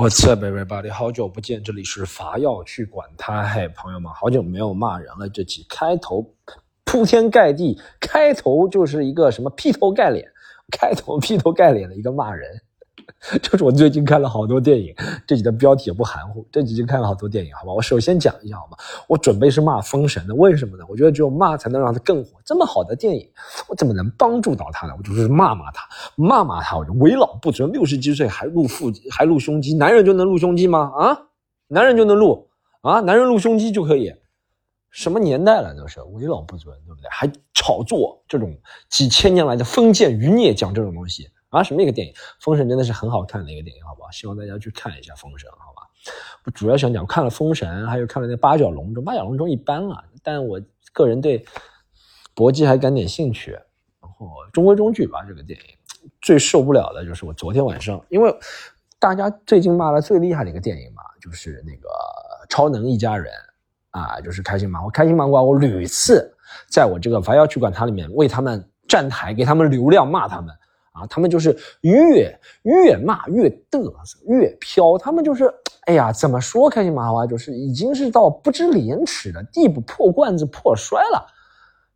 What's up, everybody？好久不见，这里是伐要去管他。嘿，朋友们，好久没有骂人了。这期开头铺天盖地，开头就是一个什么劈头盖脸，开头劈头盖脸的一个骂人。就是我最近看了好多电影，这集的标题也不含糊。这几天看了好多电影，好吧？我首先讲一下，好吗？我准备是骂《封神》的，为什么呢？我觉得只有骂才能让它更火。这么好的电影，我怎么能帮助到他呢？我就是骂骂他，骂骂他。我就为老不尊，六十几岁还露腹肌，还露胸肌，男人就能露胸肌吗？啊，男人就能露啊？男人露胸肌就可以？什么年代了？都是为老不尊，对不对？还炒作这种几千年来的封建余孽，讲这种东西。啊，什么一个电影？《封神》真的是很好看的一个电影，好不好？希望大家去看一下《封神》，好吧？我主要想讲，看了《封神》，还有看了那《八角笼中》，《八角笼中》一般了，但我个人对搏击还感点兴趣，然后中规中矩吧。这个电影最受不了的就是我昨天晚上，因为大家最近骂的最厉害的一个电影嘛，就是那个《超能一家人》啊，就是开心麻花，开心麻花，我屡次在我这个凡要去管它里面为他们站台，给他们流量，骂他们。啊，他们就是越越骂越嘚瑟，越飘。他们就是，哎呀，怎么说？开心麻花就是已经是到不知廉耻的地步，破罐子破摔了。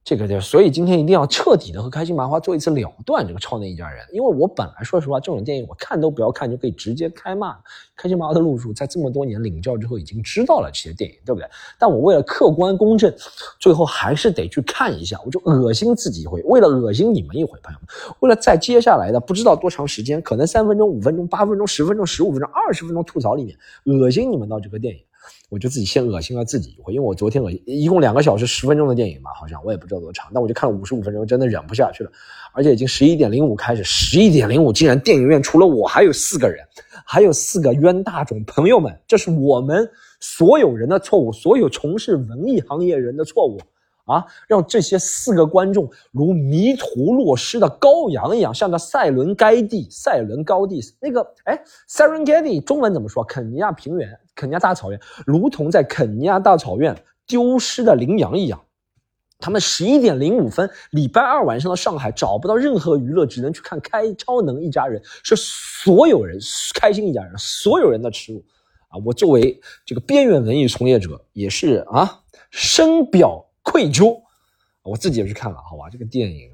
这个就，所以今天一定要彻底的和开心麻花做一次了断这个超能一家人，因为我本来说实话，这种电影我看都不要看就可以直接开骂。开心麻花的路数在这么多年领教之后，已经知道了这些电影，对不对？但我为了客观公正，最后还是得去看一下，我就恶心自己一回，为了恶心你们一回，朋友们，为了在接下来的不知道多长时间，可能三分钟、五分钟、八分钟、十分钟、十五分钟、二十分钟吐槽里面，恶心你们到这个电影。我就自己先恶心了自己一回，因为我昨天恶心，一共两个小时十分钟的电影嘛，好像我也不知道多长，但我就看了五十五分钟，真的忍不下去了，而且已经十一点零五开始，十一点零五竟然电影院除了我还有四个人，还有四个冤大种朋友们，这是我们所有人的错误，所有从事文艺行业人的错误。啊！让这些四个观众如迷途落失的羔羊一样，向着塞伦盖蒂、塞伦高地那个哎，Serengeti 中文怎么说？肯尼亚平原、肯尼亚大草原，如同在肯尼亚大草原丢失的羚羊一样。他们十一点零五分，礼拜二晚上的上海找不到任何娱乐，只能去看《开超能一家人》，是所有人开心一家人，所有人的耻辱啊！我作为这个边缘文艺从业者，也是啊，深表。愧疚，我自己也去看了，好吧，这个电影，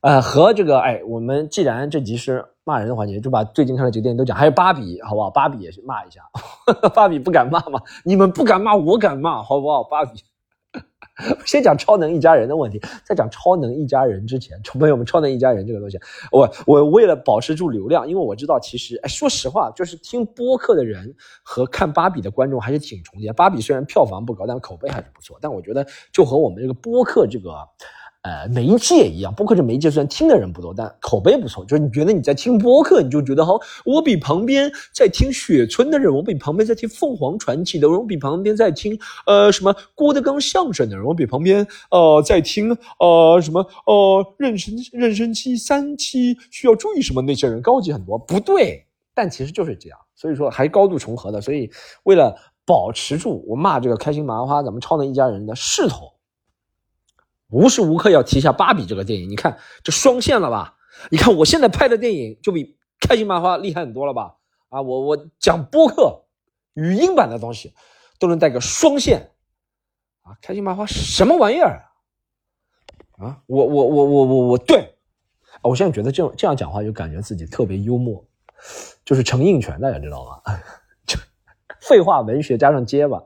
呃，和这个，哎，我们既然这集是骂人的环节，就把最近看的几个电影都讲，还有芭比，好不好？芭比也是骂一下，芭比不敢骂吗？你们不敢骂，我敢骂，好不好？芭比。先讲超能一家人的问题，在讲超能一家人之前，朋友们，超能一家人这个东西，我我为了保持住流量，因为我知道其实，哎，说实话，就是听播客的人和看芭比的观众还是挺重叠。芭比虽然票房不高，但口碑还是不错。但我觉得，就和我们这个播客这个。呃，媒介一样，播客这媒介虽然听的人不多，但口碑不错。就是你觉得你在听播客，你就觉得好，我比旁边在听雪村的人，我比旁边在听凤凰传奇的人，我比旁边在听呃什么郭德纲相声的人，我比旁边呃在听呃什么呃妊娠妊娠期三期需要注意什么那些人高级很多。不对，但其实就是这样，所以说还高度重合的。所以为了保持住我骂这个开心麻花咱们超能一家人的势头。无时无刻要提一下芭比这个电影，你看这双线了吧？你看我现在拍的电影就比开心麻花厉害很多了吧？啊，我我讲播客语音版的东西都能带个双线啊！开心麻花什么玩意儿啊？我我我我我我对！我现在觉得这样这样讲话就感觉自己特别幽默，就是成印泉，大家知道吗？就废话文学加上结巴。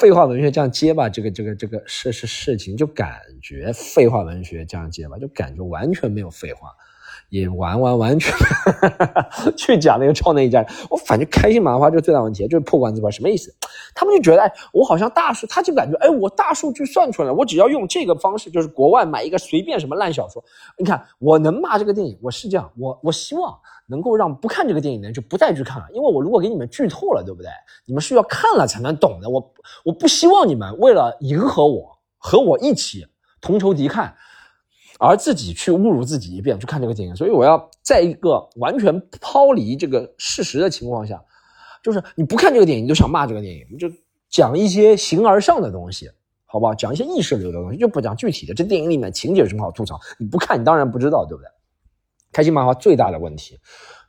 废话文学这样接吧，这个这个这个事事事情就感觉废话文学这样接吧，就感觉完全没有废话，也完完完全 去讲那个超能一家人。我反正开心麻花就是最大问题就是破罐子破，什么意思？他们就觉得哎，我好像大数，他就感觉哎，我大数据算出来，我只要用这个方式，就是国外买一个随便什么烂小说，你看我能骂这个电影，我是这样，我我希望。能够让不看这个电影的人就不再去看了，因为我如果给你们剧透了，对不对？你们是要看了才能懂的。我我不希望你们为了迎合我和我一起同仇敌忾，而自己去侮辱自己一遍去看这个电影。所以我要在一个完全抛离这个事实的情况下，就是你不看这个电影，你就想骂这个电影，就讲一些形而上的东西，好不好？讲一些意识流的东西，就不讲具体的。这电影里面情节有什么好吐槽？你不看，你当然不知道，对不对？开心麻花最大的问题，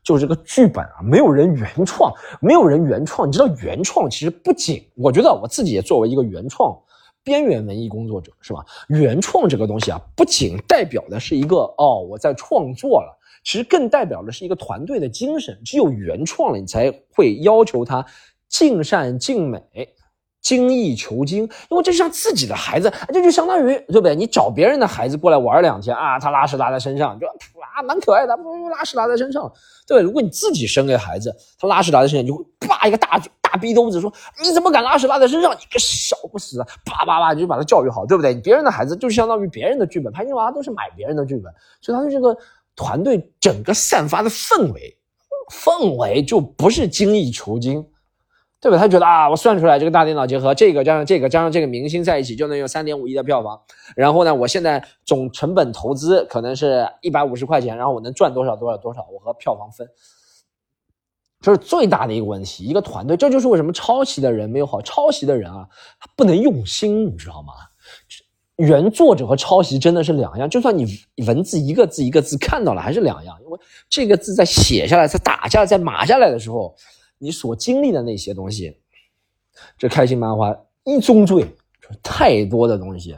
就是这个剧本啊，没有人原创，没有人原创。你知道原创其实不仅，我觉得我自己也作为一个原创边缘文艺工作者，是吧？原创这个东西啊，不仅代表的是一个哦我在创作了，其实更代表的是一个团队的精神。只有原创了，你才会要求他尽善尽美。精益求精，因为这就像自己的孩子，这就相当于对不对？你找别人的孩子过来玩两天啊，他拉屎拉在身上，就啊蛮可爱的，不不拉屎拉在身上，对。对如果你自己生个孩子，他拉屎拉在身上，就会啪一个大大逼兜子，说你怎么敢拉屎拉在身上？你个小不死的，啪啪啪就把他教育好，对不对？别人的孩子就相当于别人的剧本，拍金娃都是买别人的剧本，所以他的这个团队整个散发的氛围，氛围就不是精益求精。对吧？他觉得啊，我算出来这个大电脑结合这个加上这个加上这个明星在一起就能有三点五亿的票房。然后呢，我现在总成本投资可能是一百五十块钱，然后我能赚多少多少多少，我和票房分。这是最大的一个问题。一个团队，这就是为什么抄袭的人没有好。抄袭的人啊，他不能用心，你知道吗？原作者和抄袭真的是两样。就算你文字一个字一个字看到了，还是两样，因为这个字在写下来、在打下来、在码下来的时候。你所经历的那些东西，这开心麻花一宗罪，太多的东西。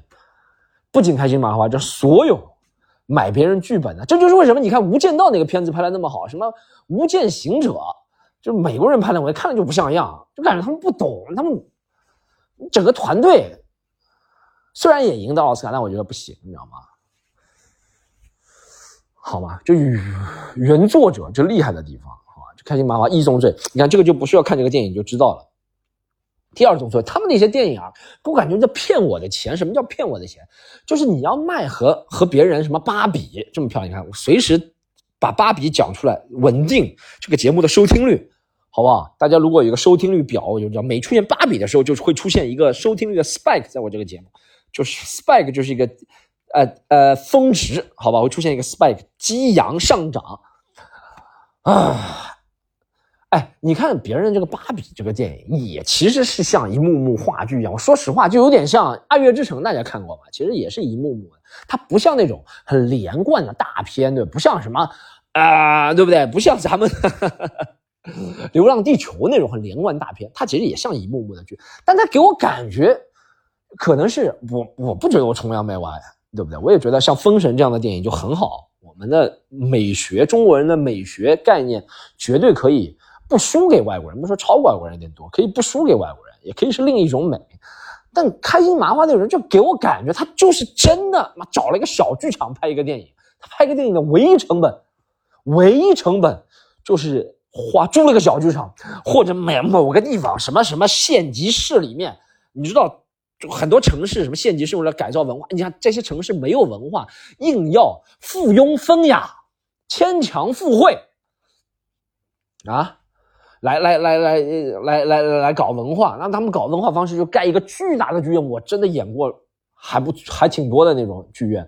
不仅开心麻花，这所有买别人剧本的，这就是为什么你看《无间道》那个片子拍的那么好，什么《无间行者》，就美国人拍的，我一看了就不像样，就感觉他们不懂，他们整个团队虽然也赢到奥斯卡，但我觉得不行，你知道吗？好吗？就原作者这厉害的地方。开心麻花一宗罪，你看这个就不需要看这个电影就知道了。第二宗罪，他们那些电影啊，我感觉在骗我的钱。什么叫骗我的钱？就是你要卖和和别人什么芭比这么漂亮，你看我随时把芭比讲出来，稳定这个节目的收听率，好不好？大家如果有个收听率表，我就知道每出现芭比的时候，就会出现一个收听率的 spike，在我这个节目，就是 spike 就是一个呃呃峰值，好吧？会出现一个 spike，激扬上涨啊。哎，你看别人这个《芭比》这个电影，也其实是像一幕幕话剧一样。我说实话，就有点像《爱乐之城》，大家看过吗？其实也是一幕幕，它不像那种很连贯的大片，对不像什么啊，对不对？不像咱们《流浪地球》那种很连贯大片，它其实也像一幕幕的剧，但它给我感觉，可能是我我不觉得我崇洋媚外，对不对？我也觉得像《封神》这样的电影就很好，我们的美学，中国人的美学概念绝对可以。不输给外国人，不说超过外国人有点多，可以不输给外国人，也可以是另一种美。但开心麻花那个人就给我感觉，他就是真的妈找了一个小剧场拍一个电影。他拍个电影的唯一成本，唯一成本就是花租了个小剧场，或者某某个地方什么什么县级市里面，你知道，就很多城市什么县级市为了改造文化，你看这些城市没有文化，硬要附庸风雅，牵强附会啊。来来来来来来来搞文化，让他们搞文化方式就盖一个巨大的剧院。我真的演过，还不还挺多的那种剧院，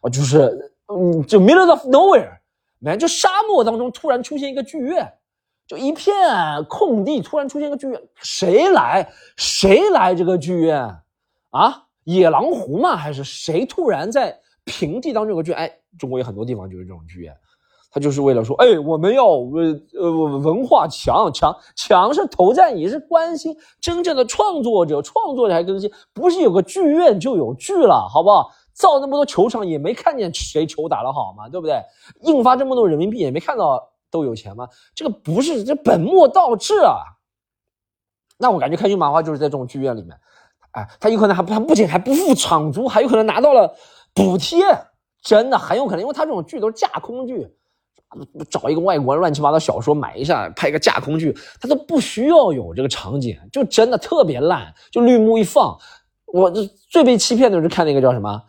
我就是嗯，就 middle of nowhere，没就沙漠当中突然出现一个剧院，就一片空地突然出现一个剧院，谁来谁来这个剧院啊？野狼湖吗？还是谁突然在平地当中有个剧院？哎，中国有很多地方就是这种剧院。他就是为了说，哎，我们要呃呃文化强强强是投在你是关心真正的创作者，创作者还更新，不是有个剧院就有剧了，好不好？造那么多球场也没看见谁球打得好嘛，对不对？印发这么多人民币也没看到都有钱吗？这个不是这本末倒置啊！那我感觉开心麻花就是在这种剧院里面，哎，他有可能还不他不仅还不付场租，还有可能拿到了补贴，真的很有可能，因为他这种剧都是架空剧。找一个外国乱七八糟小说买一下，拍个架空剧，他都不需要有这个场景，就真的特别烂。就绿幕一放，我这最被欺骗的就是看那个叫什么，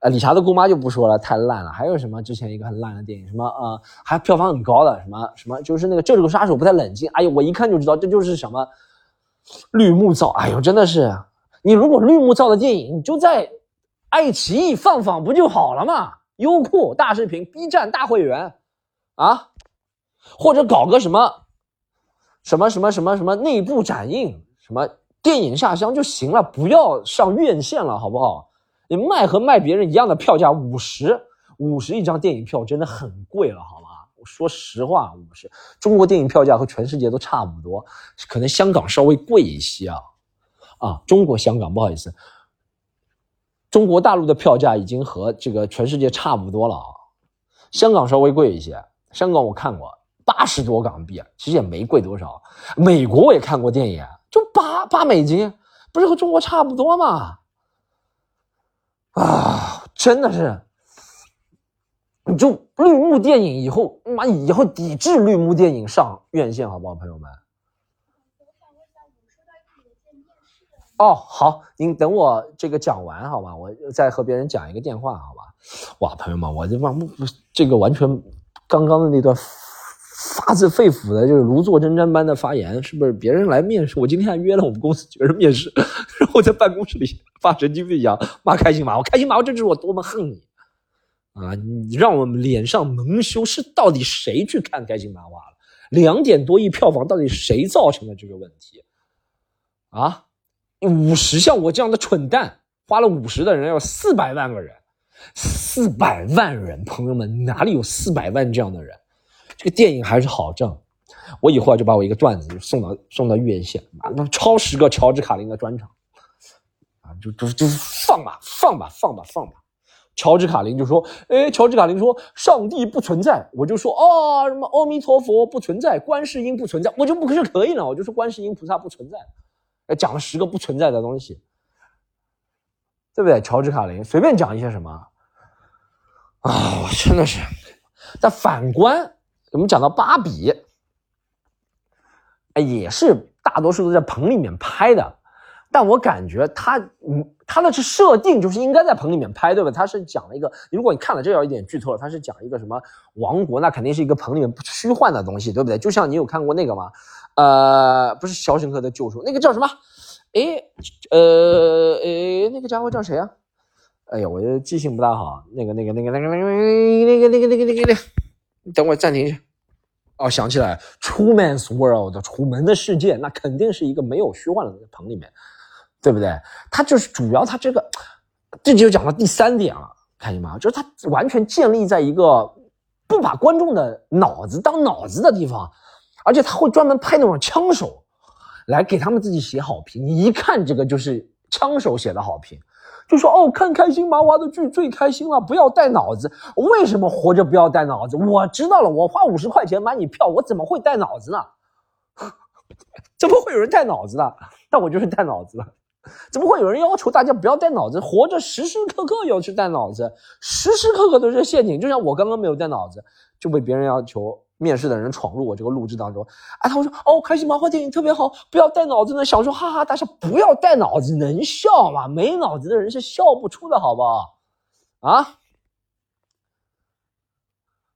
呃，理查的姑妈就不说了，太烂了。还有什么之前一个很烂的电影，什么呃，还票房很高的什么什么，就是那个这个杀手不太冷静。哎呦，我一看就知道这就是什么绿幕造。哎呦，真的是，你如果绿幕造的电影，你就在爱奇艺放放不就好了嘛？优酷、大视频、B 站大会员。啊，或者搞个什么，什么什么什么什么内部展映，什么电影下乡就行了，不要上院线了，好不好？你卖和卖别人一样的票价，五十五十一张电影票真的很贵了，好吗？说实话，五十，中国电影票价和全世界都差不多，可能香港稍微贵一些啊，啊，中国香港不好意思，中国大陆的票价已经和这个全世界差不多了啊，香港稍微贵一些，香港我看过八十多港币，其实也没贵多少，美国我也看过电影，就八八美金，不是和中国差不多吗？啊，真的是。就绿幕电影以后，妈以后抵制绿幕电影上院线，好不好，朋友们？哦，好，您等我这个讲完，好吧，我再和别人讲一个电话，好吧？哇，朋友们，我这帮这个完全刚刚的那段发自肺腑的，就是如坐针毡般的发言，是不是？别人来面试，我今天还约了我们公司几个人面试，然后在办公室里发神经病一样骂开心麻花，开心麻花，这就是我多么恨你。啊！你让我们脸上蒙羞，是到底谁去看开心麻花了？两点多亿票房，到底谁造成的这个问题？啊！五十像我这样的蠢蛋，花了五十的人要四百万个人，四百万人，朋友们哪里有四百万这样的人？这个电影还是好挣。我以后啊就把我一个段子就送到送到院线，啊，那超十个乔治卡林的专场，啊，就就就放吧，放吧，放吧，放吧。乔治卡林就说：“哎，乔治卡林说，上帝不存在。”我就说：“啊，什么阿弥陀佛不存在，观世音不存在。”我就不是可以了，我就说观世音菩萨不存在。哎，讲了十个不存在的东西，对不对？乔治卡林随便讲一些什么啊，真的是。但反观我们讲到芭比，哎，也是大多数都在棚里面拍的。但我感觉他，嗯，他的是设定就是应该在棚里面拍，对吧？他是讲了一个，如果你看了，这要一点剧透了。他是讲一个什么王国，那肯定是一个棚里面虚幻的东西，对不对？就像你有看过那个吗？呃，不是《肖申克的救赎》，那个叫什么？哎，呃，哎，那个家伙叫谁啊？哎呀，我这记性不大好。那个，那个，那个，那个，那个，那个，那个，那个，那个，那个等会暂停一下。哦，想起来，《Truman's World》楚门的世界，那肯定是一个没有虚幻的棚里面。对不对？他就是主要，他这个，这就讲到第三点了，看见吗？就是他完全建立在一个不把观众的脑子当脑子的地方，而且他会专门派那种枪手来给他们自己写好评。你一看这个就是枪手写的好评，就说哦，看开心麻花的剧最开心了，不要带脑子。为什么活着不要带脑子？我知道了，我花五十块钱买你票，我怎么会带脑子呢？怎么会有人带脑子的？但我就是带脑子的。怎么会有人要求大家不要带脑子？活着时时刻刻要去带脑子，时时刻刻都是陷阱。就像我刚刚没有带脑子，就被别人要求面试的人闯入我这个录制当中。哎，他会说：“哦，开心麻花电影特别好，不要带脑子呢。”想说哈哈大笑，不要带脑子能笑吗？没脑子的人是笑不出的，好不好？啊？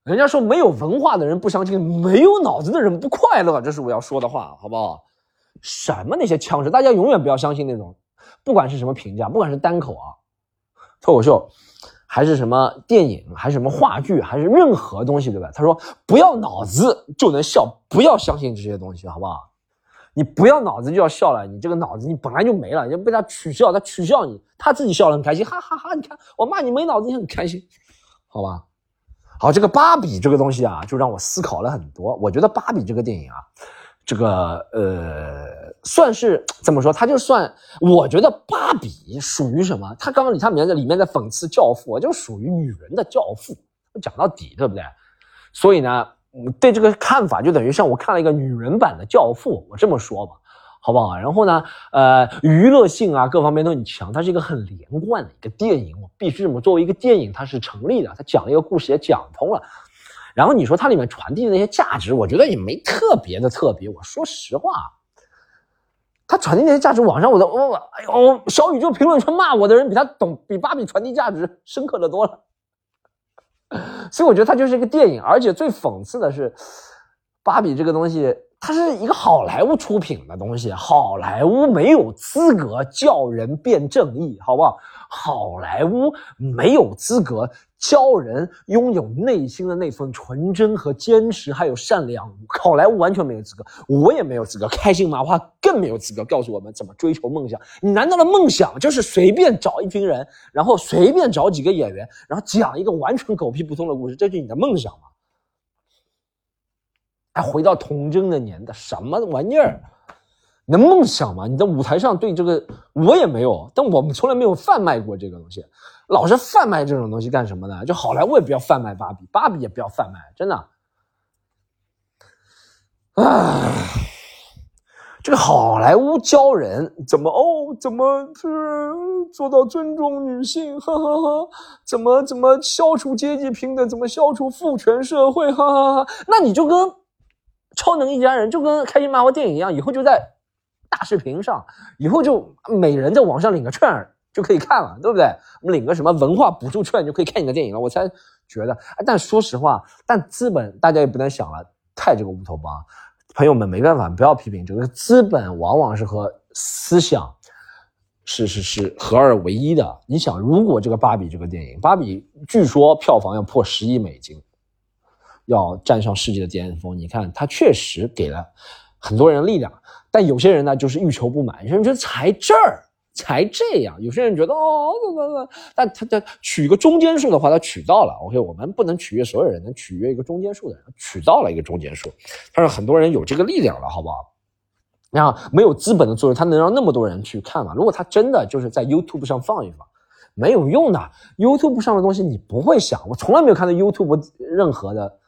人家说没有文化的人不相信，没有脑子的人不快乐，这是我要说的话，好不好？什么那些枪声，大家永远不要相信那种，不管是什么评价，不管是单口啊、脱口秀，还是什么电影，还是什么话剧，还是任何东西，对吧？他说不要脑子就能笑，不要相信这些东西，好不好？你不要脑子就要笑了，你这个脑子你本来就没了，你被他取笑，他取笑你，他自己笑得很开心，哈哈哈！你看我骂你没脑子，你很开心，好吧？好，这个芭比这个东西啊，就让我思考了很多。我觉得芭比这个电影啊。这个呃，算是怎么说？他就算，我觉得芭比属于什么？他刚刚里他名字里面在讽刺教父，就属于女人的教父。讲到底，对不对？所以呢，对这个看法就等于像我看了一个女人版的教父，我这么说吧，好不好？然后呢，呃，娱乐性啊，各方面都很强，它是一个很连贯的一个电影，我必须这么作为一个电影，它是成立的，它讲了一个故事也讲通了。然后你说它里面传递的那些价值，我觉得也没特别的特别。我说实话，他传递那些价值，网上我都我哎呦，小宇宙评论圈骂我的人比他懂，比芭比传递价值深刻的多了。所以我觉得它就是一个电影，而且最讽刺的是，芭比这个东西，它是一个好莱坞出品的东西，好莱坞没有资格叫人变正义，好不好？好莱坞没有资格。教人拥有内心的那份纯真和坚持，还有善良。好莱坞完全没有资格，我也没有资格，开心麻花更没有资格告诉我们怎么追求梦想。你难道的梦想就是随便找一群人，然后随便找几个演员，然后讲一个完全狗屁不通的故事？这就是你的梦想吗？哎，回到童真的年代，什么玩意儿？能梦想吗？你的舞台上对这个我也没有，但我们从来没有贩卖过这个东西，老是贩卖这种东西干什么呢？就好莱坞也不要贩卖芭比，芭比也不要贩卖，真的。唉，这个好莱坞教人怎么哦，怎么是做到尊重女性？哈哈哈，怎么怎么消除阶级平等？怎么消除父权社会？哈哈哈，那你就跟超能一家人，就跟开心麻花电影一样，以后就在。大视频上，以后就每人在网上领个券就可以看了，对不对？我们领个什么文化补助券就可以看你的电影了。我才觉得，但说实话，但资本大家也不能想了太这个乌托邦。朋友们没办法，不要批评这个资本，往往是和思想是是是合二为一的。你想，如果这个芭比这个电影，芭比据说票房要破十亿美金，要站上世界的巅峰，你看它确实给了很多人力量。但有些人呢，就是欲求不满。有些人觉得才这儿才这样，有些人觉得哦，怎么怎么？但他他取一个中间数的话，他取到了。OK，我们不能取悦所有人，能取悦一个中间数的人，取到了一个中间数。他说很多人有这个力量了，好不好？那没有资本的作用，他能让那么多人去看吗？如果他真的就是在 YouTube 上放一放，没有用的。YouTube 上的东西你不会想，我从来没有看到 YouTube 任何的。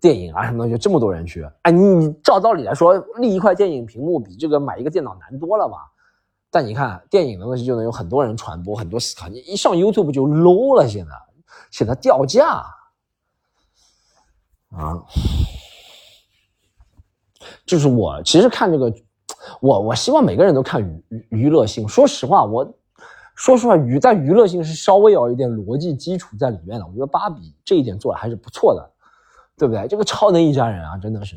电影啊什么东西，这么多人去，哎，你你照道理来说，立一块电影屏幕比这个买一个电脑难多了吧？但你看电影的东西就能有很多人传播，很多思考，你一上 YouTube 就 low 了，现在显得掉价啊！就是我其实看这个，我我希望每个人都看娱娱乐性。说实话，我说实话，娱在娱乐性是稍微有一点逻辑基础在里面的。我觉得芭比这一点做的还是不错的。对不对？这个超能一家人啊，真的是，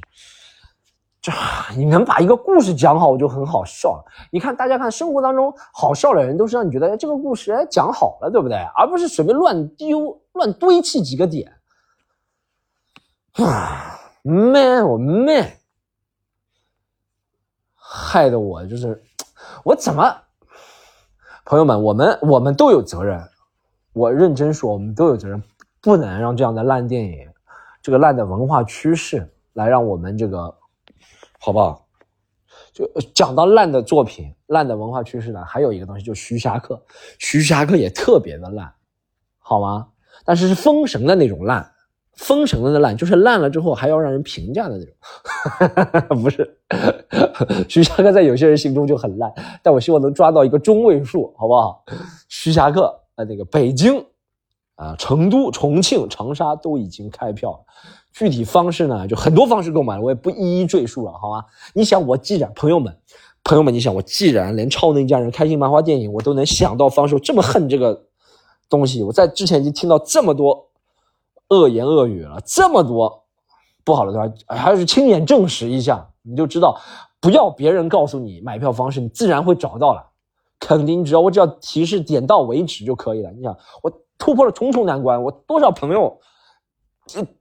这你能把一个故事讲好，我就很好笑了。你看，大家看生活当中好笑的人，都是让你觉得这个故事哎讲好了，对不对？而不是随便乱丢、乱堆砌几个点。啊，man，我 man，害得我就是，我怎么，朋友们，我们我们都有责任。我认真说，我们都有责任，不能让这样的烂电影。这个烂的文化趋势，来让我们这个，好不好？就讲到烂的作品、烂的文化趋势呢，还有一个东西，就徐霞客。徐霞客也特别的烂，好吗？但是是封神的那种烂，封神的那烂，就是烂了之后还要让人评价的那种。不是，徐霞客在有些人心中就很烂，但我希望能抓到一个中位数，好不好？徐霞客，呃，那个北京。啊，成都、重庆、长沙都已经开票了，具体方式呢，就很多方式购买，我也不一一赘述了，好吗？你想，我既然朋友们，朋友们，你想，我既然连超能一家人、开心麻花电影我都能想到方式，这么恨这个东西，我在之前已经听到这么多恶言恶语了，这么多不好的东西，还是亲眼证实一下，你就知道，不要别人告诉你买票方式，你自然会找到了，肯定只要我只要提示点到为止就可以了。你想我。突破了重重难关，我多少朋友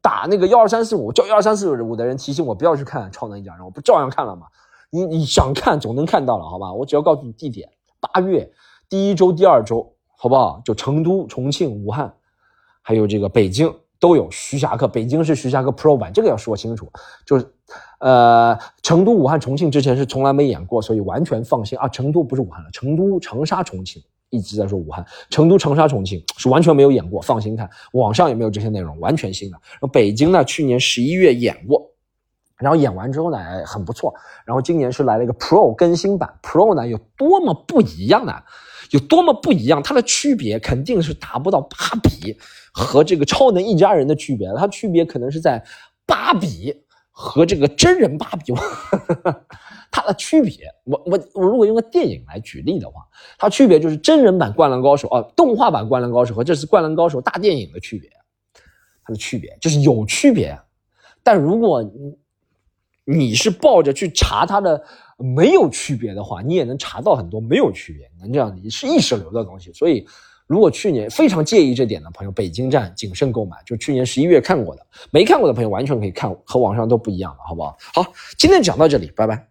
打那个幺二三四五叫幺二三四五的人提醒我不要去看《超能一家人》，我不照样看了吗？你你想看总能看到了，好吧？我只要告诉你地点，八月第一周、第二周，好不好？就成都、重庆、武汉，还有这个北京都有徐霞客。北京是徐霞客 Pro 版，这个要说清楚。就是，呃，成都、武汉、重庆之前是从来没演过，所以完全放心啊。成都不是武汉了，成都、长沙、重庆。一直在说武汉、成都、长沙、重庆是完全没有演过，放心看，网上也没有这些内容，完全新的。然后北京呢，去年十一月演过，然后演完之后呢，很不错。然后今年是来了一个 Pro 更新版，Pro 呢有多么不一样呢？有多么不一样？它的区别肯定是达不到芭比和这个超能一家人的区别，它区别可能是在芭比和这个真人芭比娃娃。它的区别，我我我如果用个电影来举例的话，它区别就是真人版《灌篮高手》啊，动画版《灌篮高手》和这次《灌篮高手》大电影的区别，它的区别就是有区别。但如果你你是抱着去查它的没有区别的话，你也能查到很多没有区别，能这样你是意识流的东西。所以，如果去年非常介意这点的朋友，北京站谨慎购买，就去年十一月看过的，没看过的朋友完全可以看，和网上都不一样了，好不好？好，今天讲到这里，拜拜。